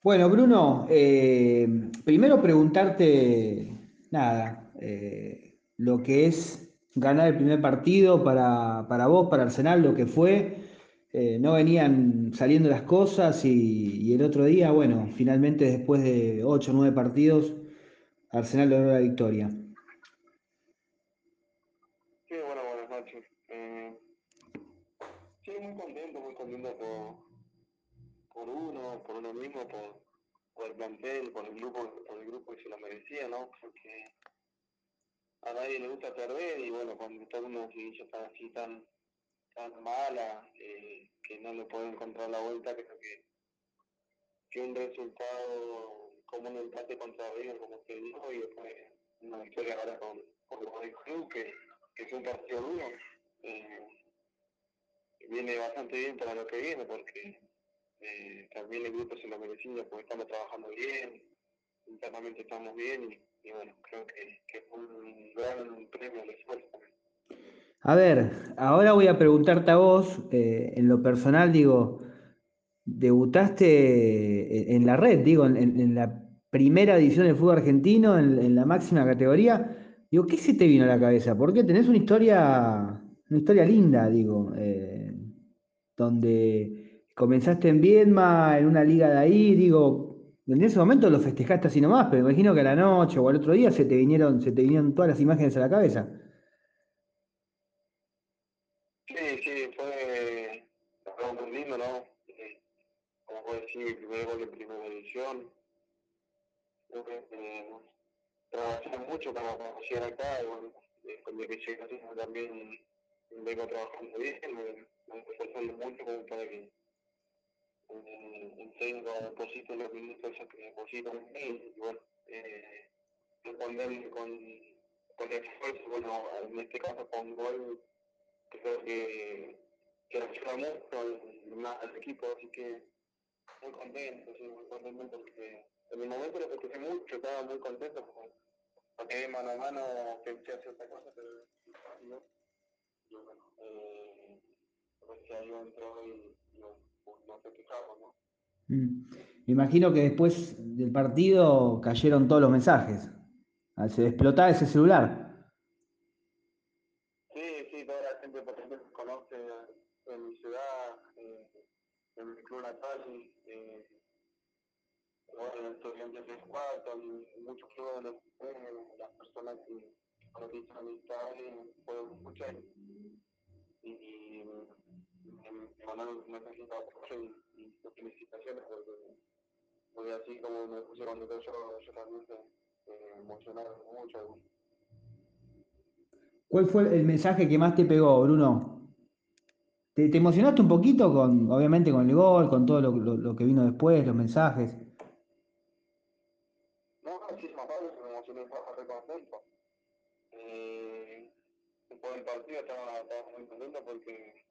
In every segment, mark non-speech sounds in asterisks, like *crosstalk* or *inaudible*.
Bueno, Bruno, eh, primero preguntarte, nada, eh, lo que es ganar el primer partido para, para vos, para Arsenal, lo que fue. Eh, no venían saliendo las cosas y, y el otro día, bueno, finalmente después de ocho o nueve partidos, Arsenal logró la victoria. Sí, bueno, buenas noches. Sí, muy contento, muy contento por, por uno, por uno mismo, por, el plantel, por el grupo, por el grupo que se lo merecía, ¿no? Porque a nadie le gusta perder y bueno, cuando está una seguidilla tan así tan, tan mala, eh, que no le puede encontrar la vuelta, creo que, que un resultado como un empate contra River, como se dijo, y después una victoria ahora con, con el Club, que, que es un partido duro, eh, viene bastante bien para lo que viene, porque eh, también el grupo se lo merecía, porque estamos trabajando bien, internamente estamos bien, y, bueno, creo que, que fue un gran premio al esfuerzo. A ver, ahora voy a preguntarte a vos, eh, en lo personal, digo, debutaste en la red, digo, en, en la primera edición del fútbol argentino, en, en, la máxima categoría. Digo, ¿qué se te vino a la cabeza? Porque tenés una historia, una historia linda, digo, eh, donde comenzaste en Viedma, en una liga de ahí, digo, en ese momento lo festejaste así nomás, pero imagino que a la noche o al otro día se te vinieron, se te vinieron todas las imágenes a la cabeza. Sí, sí, fue algo muy lindo, ¿no? Eh, como puedo decir, el primer gol en primera edición. Creo que eh, mucho para, llegar acá, y bueno, eh, que llegué también vengo trabajando bien, me, me esforzando mucho como para que eh, el técnico deposite los minutos esos que depositan en mí, y bueno, eh, responder con, con esfuerzo, bueno, en este caso con gol creo que, que ayuda mucho al equipo, así que muy contento, sí, muy contento porque en el momento lo festejé mucho, estaba muy contento porque, porque mano a mano pensé otra cosa, pero no. Y bueno, eh, pues ahí entró no, no festejamos, ¿no? Mm. Me imagino que después del partido cayeron todos los mensajes. Se explotaba ese celular. Sí, sí, toda la gente, por ejemplo, conoce en mi ciudad, eh, en mi club natal, eh, bueno, estudiantes de cuarto, muchos eh, las personas que conocen amistades, fueron muchas y, y me mandaron un mensaje de apoyo y, y felicitaciones porque, porque así como me puse contento yo, yo también se eh, emocionaron mucho. ¿Cuál fue el mensaje que más te pegó, Bruno? ¿Te, te emocionaste un poquito con, obviamente, con el gol, con todo lo, lo, lo que vino después, los mensajes? No, sí, más vale que me emocioné, estaba re contento. Eh, después del partido estaba, estaba muy contento porque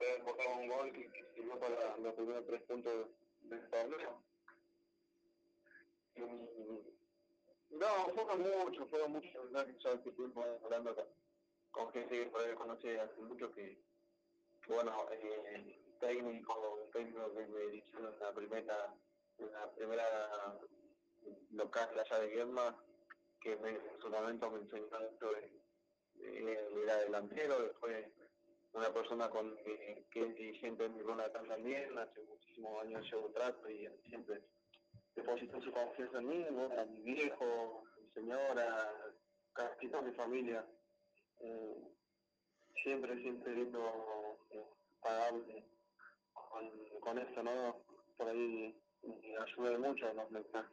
había enfocado un gol que, que sirvió para los primeros tres puntos del torneo. No, fueron muchos, fueron muchos ya que estuvimos hablando con, con gente que por ahí conoce hace mucho que, que bueno, eh, técnico, técnico que me hicieron la primera, la primera local allá de Guerma, que me, en su momento me enseñó mucho de, de, era delantero, después una persona con que, que es dirigente en mi natal también, hace muchísimos años llevo trato y siempre depositó su confianza en mí, bueno, a mi viejo, mi señora, casi toda mi familia. Eh, siempre, siempre lindo eh, pagarle con, con esto, ¿no? Por ahí me ayuda mucho los mensajes.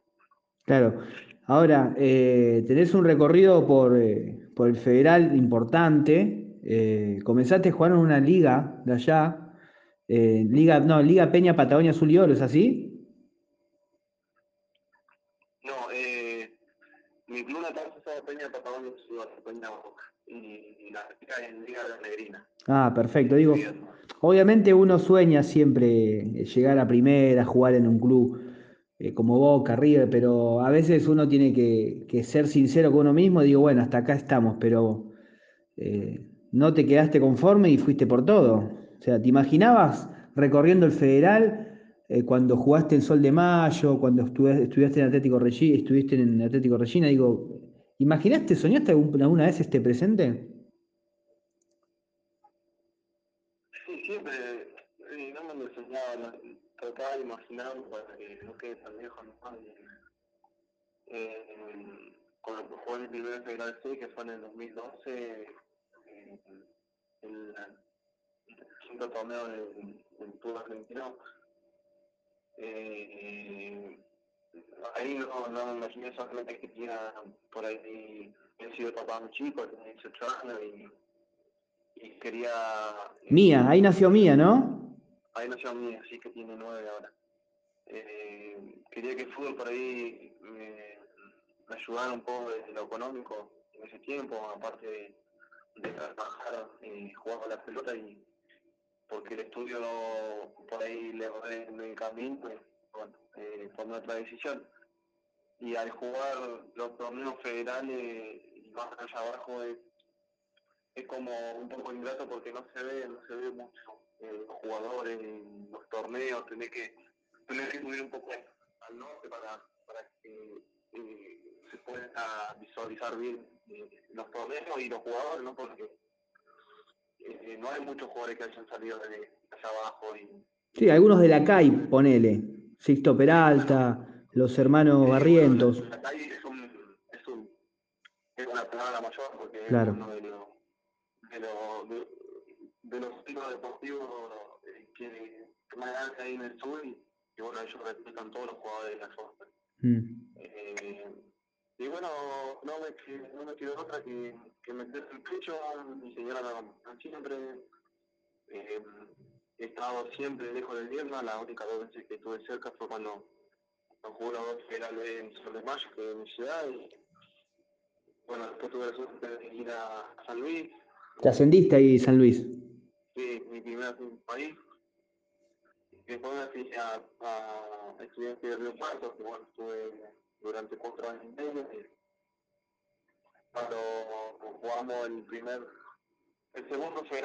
Claro. Ahora, eh, tenés un recorrido por, eh, por el federal importante. Eh, comenzaste a jugar en una liga de allá. eh, liga, no, Liga Peña Patagonia Azul y Oro, ¿es así? No, eh, mi club natal se llama Peña Patagonia Ciudad, Peña Boca, y, y la chica en Liga de la Negrina. Ah, perfecto. Digo, obviamente uno sueña siempre llegar a primera, jugar en un club eh, como Boca, River, pero a veces uno tiene que, que ser sincero con uno mismo. Digo, bueno, hasta acá estamos, pero eh, no te quedaste conforme y fuiste por todo. O sea, ¿te imaginabas recorriendo el federal eh, cuando jugaste en Sol de Mayo, cuando estudiaste, en Atlético Regina, estuviste en Atlético Regina, digo, ¿imaginaste, soñaste alguna vez este presente? Sí, siempre, no me lo soñaba, trataba de imaginar para que no quede tan lejos, ¿no? Eh, con lo que el primer Federal C, que fue en el 2012, el, quinto torneo del, del Tour Argentino, eh, ahí no, no me imaginé solamente que tenía por ahí, he sido papá muy chico, tenía 18 años y, y quería... Mía, ahí nació Mía, ¿no? Ahí nació Mía, sí que tiene nueve ahora. Eh, quería que el fútbol por ahí me, me ayudara un poco desde lo económico en ese tiempo, aparte de, trabajar jugar con la pelota y porque el estudio por ahí le en el camino, bueno, eh, tomé otra decisión. Y al jugar los torneos federales y más allá abajo es, es como un poco ingrato porque no se ve, no se ve mucho eh, los jugadores en los torneos, tenés que, tenés que subir un poco al norte para, para que eh, pueda visualizar bien eh, los torneos y los jugadores, ¿no? Porque eh, no hay muchos jugadores que hayan salido de allá abajo. Y, sí, algunos de la CAI, ponele. Sixto Peralta, los hermanos Barrientos. la CAI es, un, es, un, es una palabra mayor porque claro. es uno de los, de los, de, de los tipos deportivos eh, que, que más hay en el sur y, y bueno, ellos representan todos los jugadores de la zona. Mm. Eh, y bueno, no me, no me quedó otra que, que meter el pecho, mi señora me siempre. Eh, he estado siempre lejos del Vierna, la única dos veces que estuve cerca fue cuando, cuando jugué la dos final en Sol de Mayo, que es mi ciudad, y bueno, después tuve la suerte de ir a San Luis. ¿Te ascendiste ahí San Luis? Sí, mi primera país. Después me fui a, a estudiar en Río Cuarto, que bueno, estuve durante cuatro años y medio. Cuando jugamos el primer, el segundo fue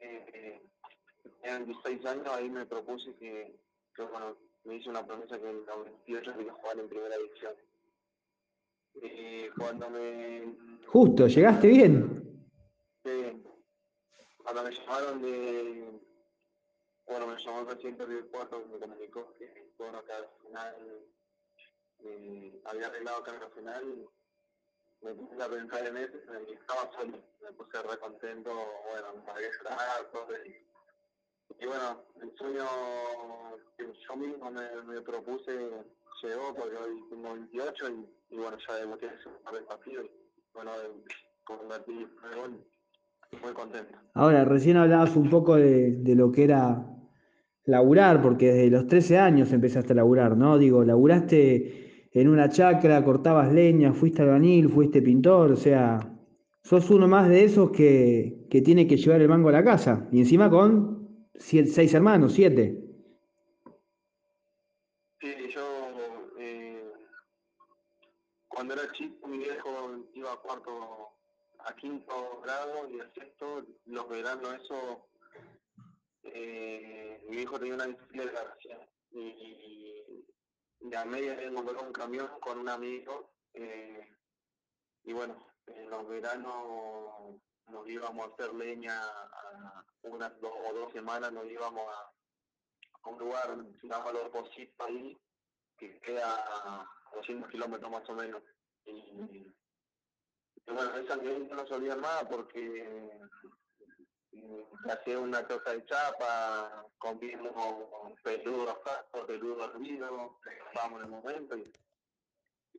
eh, en 16 años, ahí me propuse que, que, bueno, me hice una promesa que en el 98 quería jugar en primera división. Y cuando me... Justo, llegaste bien. Sí. Cuando me llamaron de... Bueno, me llamó el presidente del cuarto, me comunicó que, bueno, que al final eh, había arreglado carga final, me puse a pensar en eso, y estaba solo, me puse re contento, bueno, me pagué todo, y, bueno, el sueño que yo mismo me, me propuse llegó porque hoy tengo 28 y, y bueno, ya debuté hace un par de partidos y bueno, convertí el gol, muy contento. Ahora, recién hablabas un poco de, de lo que era laburar, porque desde los 13 años empezaste a laburar, ¿no? Digo, laburaste en una chacra, cortabas leña, fuiste albañil, fuiste pintor, o sea, sos uno más de esos que, que tiene que llevar el mango a la casa. Y encima con seis hermanos, siete. Sí, yo eh, cuando era chico, mi viejo iba a cuarto, a quinto grado y a sexto, los veranos eso, eh, mi viejo tenía una bicicleta y y a media había encontrado un camión con un amigo eh, y bueno, en los veranos nos íbamos a hacer leña a unas dos o dos semanas, nos íbamos a, un lugar, se llama Los ahí, que queda a 200 kilómetros más o menos. Y, y bueno, esa no se olvida más porque hacía una cosa de chapa, comimos peludos cascos, peludos hervidos, estábamos en el momento y,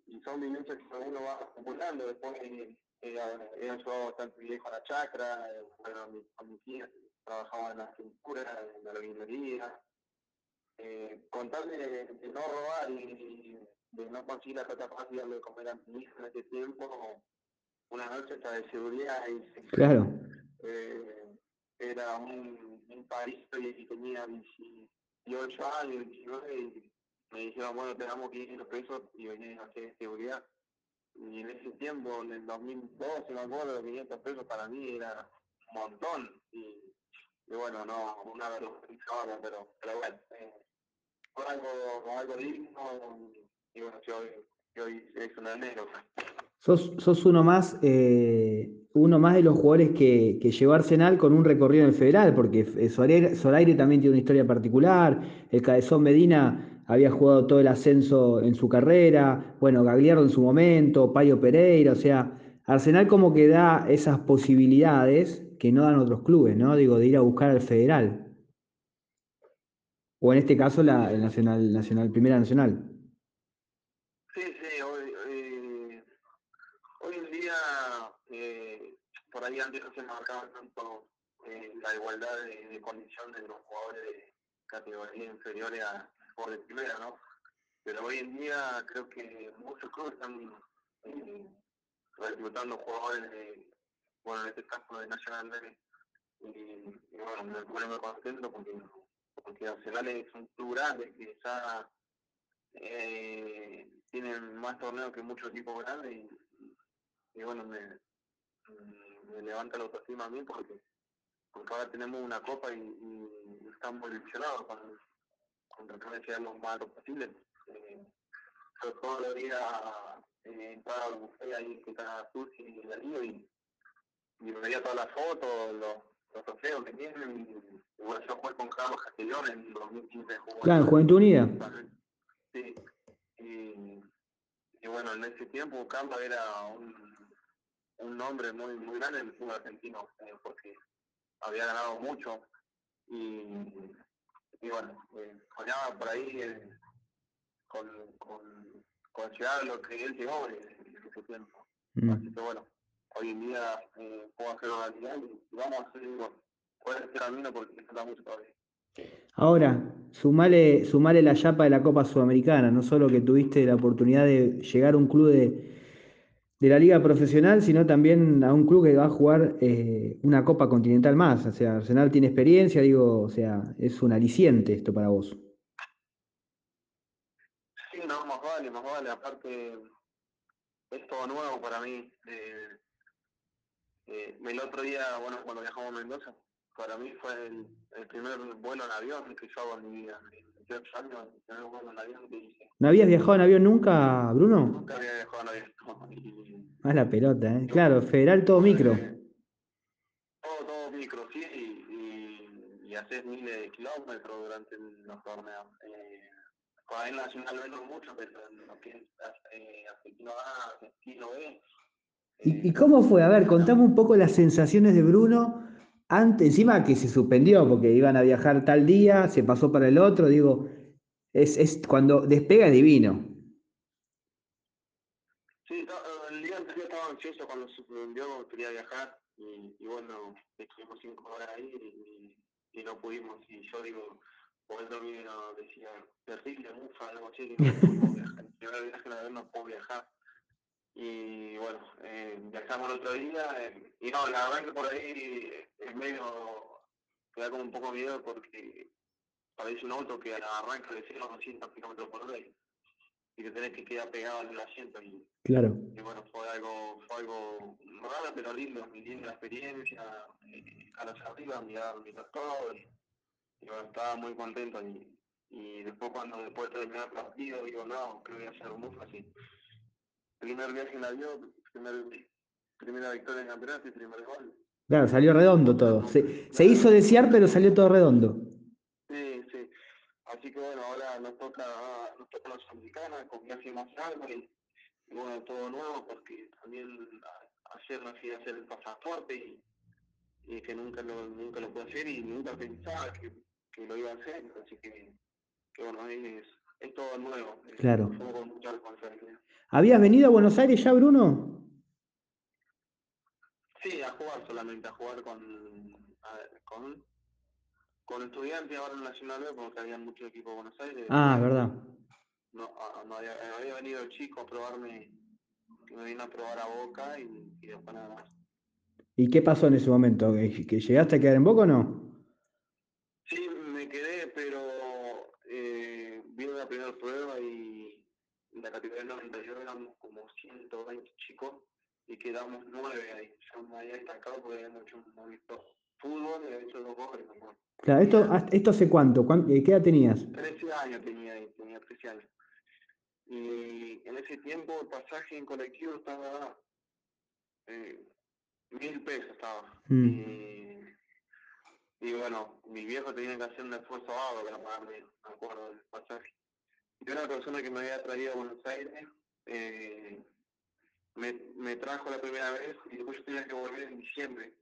y son vivencias que uno va acumulando. Después eh, he ayudado bastante bien con la chacra, eh, bueno, mi, con mi tía trabajaba en la cintura, en la albañilería. Eh, contarle de, de, no robar y de no conseguir la plata fácil de comer a mi hija en ese tiempo, una noche está de seguridad y claro. Eh, era un, un país y tenía 18 años, 19, y me dijeron, bueno, te damos 500 pesos y venía a hacer seguridad. Y en ese tiempo, en el 2012, me acuerdo, los 500 pesos para mí era un montón. Y, bueno, no, una vergüenza ahora, pero, pero bueno, eh, fue algo, algo digno y bueno, yo, yo es un enero. Sos, uno más, eh, uno más de los jugadores que, que llevó Arsenal con un recorrido en el federal, porque eh, Solaire, también tiene una historia particular, el Cabezón Medina había jugado todo el ascenso en su carrera, bueno, Gagliardo en su momento, Payo Pereira, o sea, Arsenal como que da esas posibilidades que no dan otros clubes, ¿no? Digo, de ir a buscar al federal. O en este caso la Nacional, Primera Nacional. Sí, sí, hoy, eh, hoy en día eh, por ahí antes no se marcaba tanto eh, la igualdad de, condición de los jugadores de categoría inferiores a jugadores de primera, ¿no? Pero hoy en día creo que muchos clubes están reclutando jugadores de, bueno, en este caso de Nacional B, y, bueno, me pone muy contento porque, porque Arsenal es un club grande que ya eh, tienen más torneos que muchos equipos grandes y, y bueno, me, me levanta la autoestima a mí porque, porque ahora tenemos una copa y, y estamos ilusionados con, con tratar de ser lo más alto posible. Eh, yo todos los días eh, entraba al buffet ahí que está Susi y Darío y, y veía todas las fotos, los, los trofeos que tienen. Y, bueno, yo jugué con Carlos Castellón en 2015. Claro, Juventud Unida. Sí. Y, y bueno, en ese tiempo Carlos era un, un nombre muy muy grande en el fútbol argentino, eh, porque había ganado mucho y, y bueno, eh, soñaba por ahí eh, con, con, con llegar a lo que él llegó en, ese tiempo. Mm. Así que bueno, hoy en día eh, puedo hacer realidad y vamos a hacer, bueno, puede ser camino porque falta mucho todavía. Ahora, sumale, sumale la chapa de la Copa Sudamericana, no solo que tuviste la oportunidad de llegar a un club de, de la liga profesional, sino también a un club que va a jugar eh, una Copa Continental más. O sea, Arsenal tiene experiencia, digo, o sea, es un aliciente esto para vos. Sí, no, más vale, más vale. Aparte, es todo nuevo para mí. Eh, eh, el otro día, bueno, cuando viajamos a Mendoza, para mí fue el, el primer vuelo en avión que yo hago en mi vida. 18 años, el primer vuelo en avión que hice. ¿No habías viajado en avión nunca, Bruno? Nunca había viajado en avión. Y, Más la pelota, ¿eh? Claro, federal todo micro. todo, todo micro, sí, y, y, y haces miles de kilómetros durante los torneos. Eh, por ahí Nacional no mucho, pero en lo que es eh, Argentino A, Argentino B. ¿Y, ¿Y cómo fue? A ver, contame un poco las sensaciones de Bruno antes, encima que se suspendió porque iban a viajar tal día, se pasó para el otro, digo, es, es cuando despega es divino. Sí, el día anterior estaba ansioso cuando se suspendió, quería viajar y, bueno, estuvimos cinco horas ahí y, no pudimos. Y yo digo, por eso no decía, terrible, mufa, algo así, que no puedo viajar. No puedo viajar. *laughs* Y bueno, eh, viajamos el otro día eh, y no, la verdad que por ahí es medio, te da como un poco miedo porque parece un auto que arranca de 0 a 200 kilómetros por hora y, te tenés que quedar pegado el asiento y, Claro. y bueno, fue algo, fue algo raro pero lindo, linda la experiencia, eh, caras arriba, mirar, mirar todo y, y bueno, estaba muy contento y, y después cuando después de terminar el partido digo, no, creo que voy a ser muy fácil. Primer viaje en avión, primer, primera victoria en campeonato y primer gol. Claro, salió redondo todo. Se, se hizo desear, pero salió todo redondo. Sí, sí. Así que bueno, ahora nos toca, nos toca la Sudamericana con viaje más largo y, y, bueno, todo nuevo porque también ayer me fui a hacer el pasaporte y, y que nunca lo, nunca lo pude hacer y nunca pensaba que, que lo iba a hacer, así que, que bueno, es, es todo nuevo. Claro. Fue con mucha responsabilidad. ¿Habías venido a Buenos Aires ya, Bruno? Sí, a jugar solamente, a jugar con, a con, con estudiantes ahora en Nacional B, porque había muchos equipos de Buenos Aires. Ah, verdad. No, a- no había, había venido el chico a probarme, que me vino a probar a Boca y, y después nada más. ¿Y qué pasó en ese momento? ¿Que que llegaste a quedar en Boca o no? Sí, me quedé, pero eh, vino la primera prueba y en la categoría 92 éramos como 120 chicos y quedamos nueve ahí. Yo me había destacado porque habíamos hecho un movimiento fútbol he hecho dos goles. ¿no? Claro, esto, ¿esto hace cuánto? ¿Qué edad tenías? 13 años tenía ahí, tenía 13 años. Y en ese tiempo el pasaje en colectivo estaba eh, mil pesos estaba. Mm. Y, y, bueno, mis viejos tenían que hacer un esfuerzo algo para pagarme, me acuerdo del pasaje. Y una persona que me había traído a Buenos Aires eh, me, me trajo la primera vez y después yo tenía que volver en diciembre.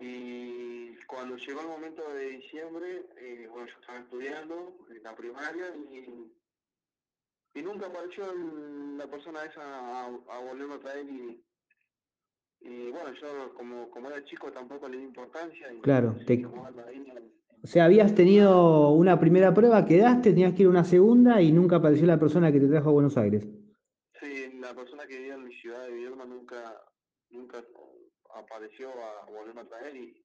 Y cuando llegó el momento de diciembre, eh, bueno, yo estaba estudiando en la primaria y, y nunca apareció la persona esa a, a volverme a traer y, y bueno, yo como, como era chico tampoco le di importancia. Y, claro, te... ahí, o sea, habías tenido una primera prueba, quedaste, tenías que ir a una segunda y nunca apareció la persona que te trajo a Buenos Aires. Sí, la persona que vivía en mi ciudad de Villalba nunca, nunca apareció a volverme a traer y,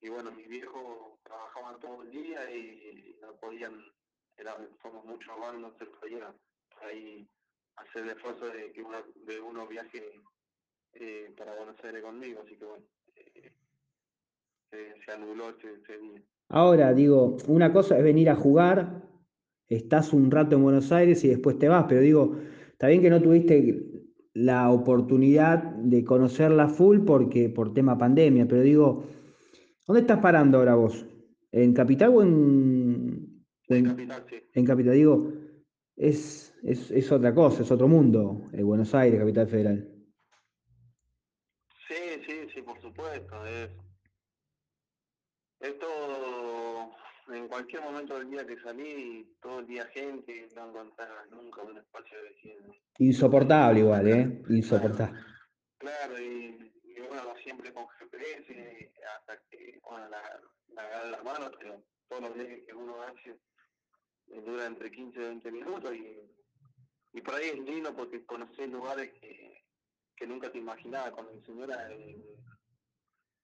y bueno, mis viejos trabajaban todo el día y no podían, era, somos muchos hermanos, no se podía ahí hacer el esfuerzo de que uno, de uno viaje eh, para Buenos Aires conmigo, así que bueno, eh, se, anuló ese día. Ahora, digo, una cosa es venir a jugar, estás un rato en Buenos Aires y después te vas, pero digo, está bien que no tuviste la oportunidad de conocerla full porque por tema pandemia, pero digo, ¿dónde estás parando ahora vos? ¿En Capital o en, en, Capital? Sí. En Capital, digo, es, es, es otra cosa, es otro mundo, el Buenos Aires, Capital Federal. Sí, sí, sí, por supuesto. Es, es todo, en cualquier momento del día que salí, todo el día gente, no encontrás nunca un espacio de vecino. Insoportable igual, ¿eh? Insoportable. Claro, claro y, y, bueno, siempre con GPS, hasta que, bueno, la, la agarra la mano, pero todos los días que uno hace eh, dura entre 15 y 20 minutos y, y por ahí es lindo porque conoces lugares que, que nunca te imaginabas con mi señora de,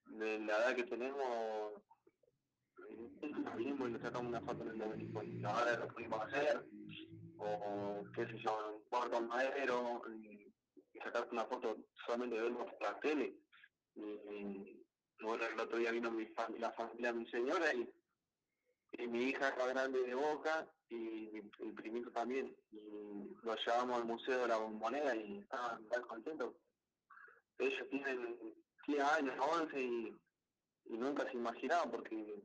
de la edad que tenemos y nos sacamos una foto en el obelisco y ahora lo pudimos hacer o qué sé yo, un cuarto madero y, una foto solamente de verlo por la tele. Bueno el otro día vino mi la familia de mi señora y, y mi hija era grande de boca y mi, mi primito también. Y lo llevamos al museo de la bombonera y estaban tan contentos. Ellos tienen 10 años, 11 y, y nunca se imaginaban porque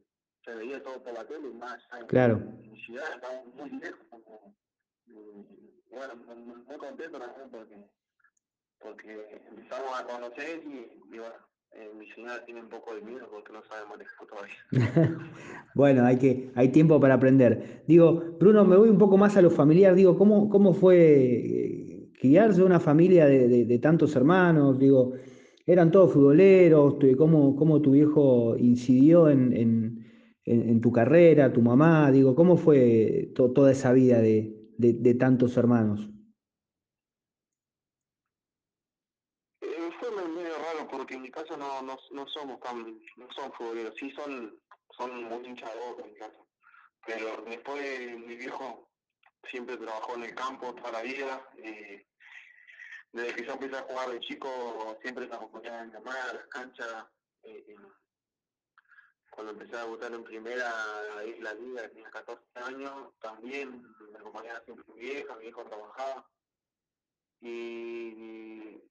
se veía todo por la tele y más claro. en mi ciudad estaba muy lejos. Como, y, bueno, muy, muy contento también porque, porque empezamos a conocer y, y bueno, eh, mi señora tiene un poco de miedo porque no sabe manejar todavía. *laughs* bueno, hay que, hay tiempo para aprender. Digo, Bruno, me voy un poco más a lo familiar, digo, ¿cómo, cómo fue criarse una familia de, de, de tantos hermanos? Digo, eran todos futboleros, ¿cómo, cómo tu viejo incidió en, en, en, tu carrera, tu mamá? Digo, ¿cómo fue to, toda esa vida de, tantos hermanos? Eh, fue medio raro porque en mi casa no, no, somos tan, no son futboleros, sí son, son muy hinchas de boca en mi casa. Pero después mi viejo siempre trabajó en el campo toda la vida. Eh, desde que yo empecé a jugar de chico, siempre me acompañaba mi mamá a las canchas. Eh, cuando empecé a debutar en primera, ahí la liga, tenía 14 años, también me acompañaba siempre mi vieja, mi viejo trabajaba. Y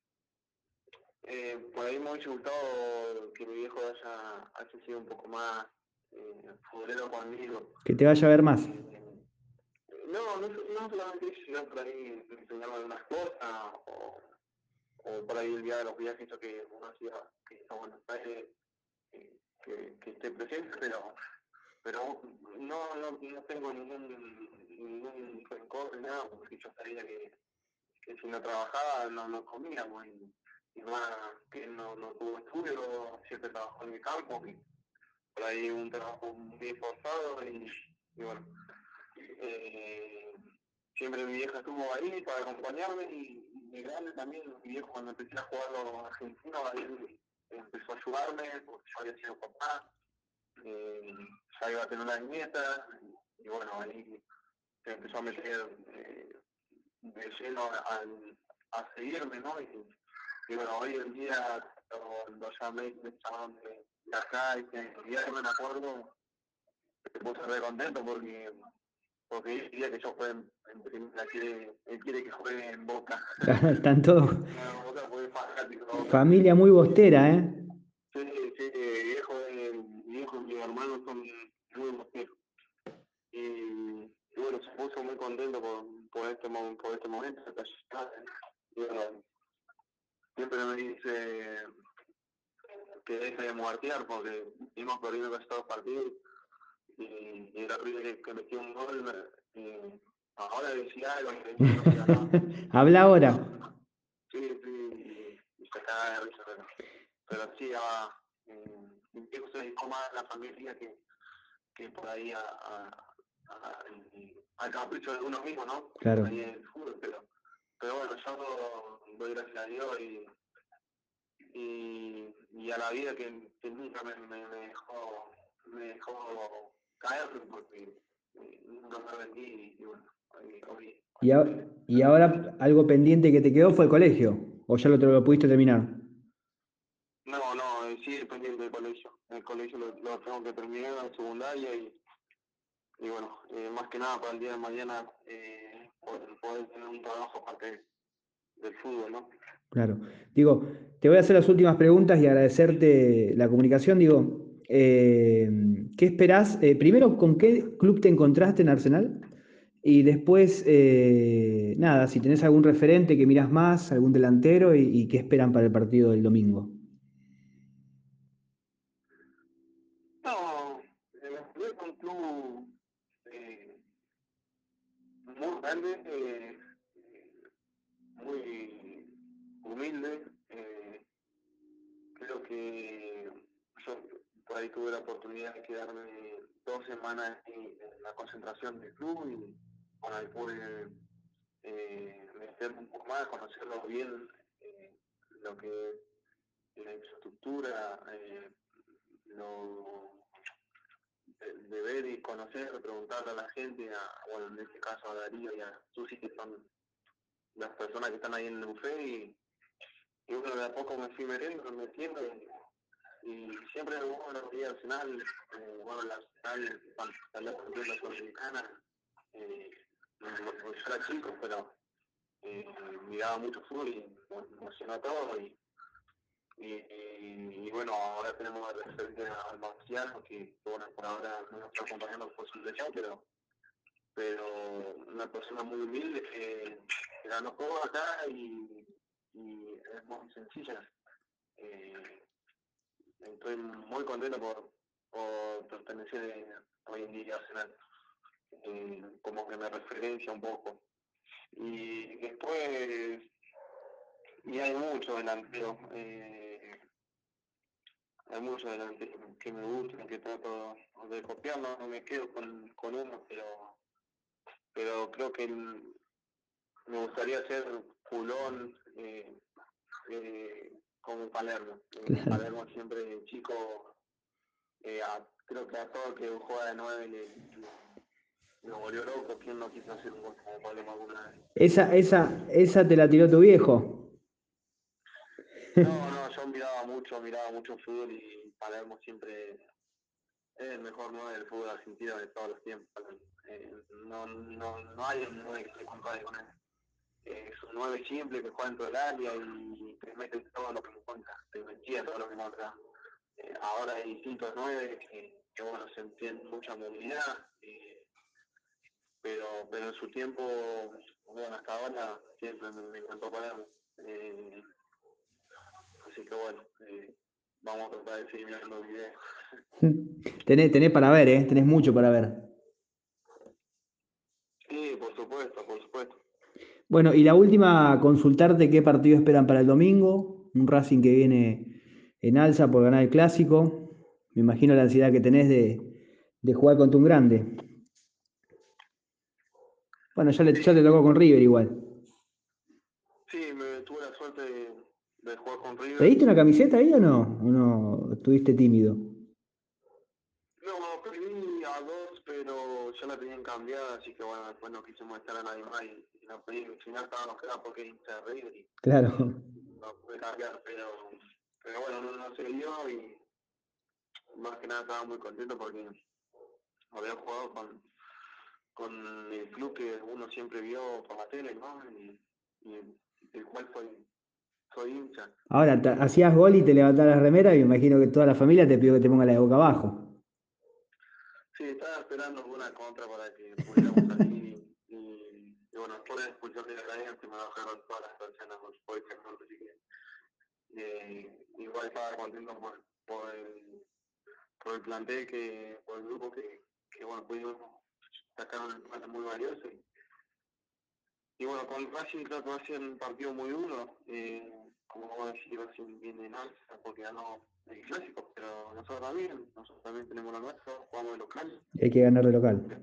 eh, por ahí me hubiese gustado que mi viejo haya, haya sido un poco más eh, futbolero conmigo. Que te vaya a ver más. Eh, no, no, no solamente eso, sino por ahí enseñarme algunas cosas, o, o por ahí el día de los viajes que uno hacía, que está Buenos Aires, que, que, esté presente, *laughs* pero pero no, no, no tengo ningún, ningún rencor nada, porque yo sabía que, que si no trabajaba no, no comíamos, y, y más que no, no tuvo estudio, siempre trabajó en el campo, por ahí un trabajo muy esforzado, y, y bueno, eh, siempre mi vieja estuvo ahí para acompañarme y, de grande también mi viejo cuando empecé a jugar los argentinos ahí empezó a ayudarme porque yo había sido papá eh, ya iba a tener una nieta y bueno ahí se empezó a meter eh, de lleno a, a, seguirme ¿no? y, y, bueno hoy en día lo llamé me llamaban de, acá, este, ya me acuerdo, me puse re contento porque porque él quería que yo juegue en, en primera, quiere, él quiere que juegue en Boca. *laughs* Están todos. Familia muy bostera, ¿eh? Sí, sí, viejo, eh, mi hijo y mi hermano son muy bosteros. Y, y bueno, se puso muy contento por, por, este, por este momento. ¿eh? Y bueno, siempre me dice que deje de muertear porque hemos perdido casi todos los partidos y, y la primera que, que metió un gol, eh, ahora decía algo, y nada. *laughs* Habla ahora. Sí, sí, y, y se caga de risa, pero, pero sí, a, eh, mi viejo se dedicó más a la familia que, que por ahí a, a, a- y- al capricho de uno mismo, ¿no? Claro. Ahí en el fútbol, pero, pero bueno, yo doy gracias a Dios y, y, y a la vida que, que nunca me, me, me dejó me dejó caer porque eh, nunca me rendí y, bueno, hoy, hoy, Y, a- y ahora algo pendiente que te quedó fue el colegio. ¿O ya lo, lo pudiste terminar? No, no, eh, sí, dependiendo del colegio. El colegio lo, lo tengo que terminar en secundaria y, y bueno, eh, más que nada para el día de mañana eh, poder, poder tener un trabajo aparte del fútbol, ¿no? Claro. Digo, te voy a hacer las últimas preguntas y agradecerte la comunicación. Digo, eh, ¿qué esperás? Eh, primero, ¿con qué club te encontraste en Arsenal? Y después, eh, nada, si tenés algún referente que mirás más, algún delantero y, y qué esperan para el partido del domingo. No, eh, es un club eh, muy grande, eh, muy humilde. eh, creo que yo por ahí oportunidad de quedarme dos semanas en, la concentración del club y ahí pude eh, meterme un poco más, conocerlo bien, eh, lo que es la infraestructura, eh, lo de ver y conocer, preguntarle a la gente, a, bueno, en este caso a Darío y a Susi, que son las personas que están ahí en el buffet, y, y bueno, de a poco me fui metiendo, metiendo, y, y siempre hubo una vida Arsenal, eh, bueno, la Arsenal, cuando salió la Sudamericana, eh, yo era chico, pero eh, miraba mucho fútbol y me emocionó todo, y y, bueno, ahora tenemos de referente al Marciano, que bueno, por ahora no nos está acompañando por su lesión, pero, pero una persona muy humilde que, que ganó todo acá y, y es muy sencilla. Eh, estoy muy contento por, por pertenecer hoy en día a Arsenal, eh, como que me referencia un poco. Y después, y hay muchos delanteros. Eh, hay muchos delanteros que me gustan, que trato de copiar, no me quedo con, con uno, pero pero creo que el- me gustaría ser culón eh, eh, como Palermo. Palermo siempre chico, eh, a- creo que a todo el que juega de nueve le, le- lo volvió loco, ¿quién no quiso hacer un gol como Palermo alguna vez? Esa, esa, esa te la tiró tu viejo. No, no, yo miraba mucho, miraba mucho fútbol y Palermo siempre es el mejor 9 del fútbol argentino de todos los tiempos. Eh, no, no, no hay un 9 que se compare con él. Eh, es un 9 simple que juega dentro del área y te mete todo lo que encuentra, te metía todo lo que encuentra. Eh, ahora hay distintos 9 que, que bueno, se tienen mucha movilidad, eh, pero, pero en su tiempo, bueno, hasta ahora siempre me, me encantó Palermo. Eh, así que bueno, eh, vamos a tratar de seguir mirando videos. *laughs* Tenés, tenés para ver, ¿eh? Tenés mucho para ver. Sí, por supuesto, por supuesto. Bueno, y la última, consultarte qué partido esperan para el domingo. Un Racing que viene en alza por ganar el clásico. Me imagino la ansiedad que tenés de, de jugar contra un grande. Bueno, ya, le, ya te tocó con River igual. Sí, me tuve la suerte de, de jugar con River. ¿Pediste una camiseta ahí o no? ¿O no estuviste tímido? No, pedí a dos, pero ya la tenían cambiada, así que bueno, después no quise molestar a nadie más y, y la pedí. Al final estaba enojada porque era hincha de River y Claro. *laughs* no pude cambiar, pero, pero bueno, no, no se dio y, más que nada estaba muy contento porque había jugado con, con el club que uno siempre vio por la tele, ¿no? Y, y el cual soy, soy hincha. Ahora, hacías gol y te levantabas la remera y me imagino que toda la familia te pidió que te ponga la de boca abajo. Sí, estaba esperando alguna contra para que pudiéramos salir y, bueno, de la expulsión de la Granada se me bajaron todas las personas por por ese actor, así que eh, igual estaba contento por, por, el, por el plantel, que, por el grupo que, que bueno, pudimos sacar un empate muy valioso. Y, y bueno, con Racing creo que va a ser un partido muy duro, eh, como vos decís, Racing viene en alza porque ganó el clásico, pero nosotros también, nosotros también tenemos lo nuestro, jugamos de local Hay que ganar de local.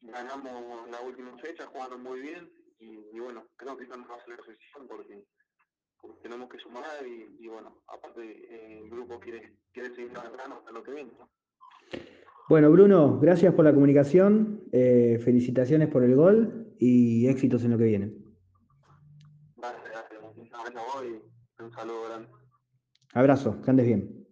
ganamos la última fecha jugando muy bien y, y bueno, creo que esta nos va a ser la decisión porque, porque tenemos que sumar y, y bueno, aparte eh, el grupo quiere, quiere seguir avanzando hasta lo que viene. ¿no? Bueno, Bruno, gracias por la comunicación, eh, felicitaciones por el gol y éxitos en lo que viene. Gracias, gracias, un saludo grande. Abrazo, que andes bien.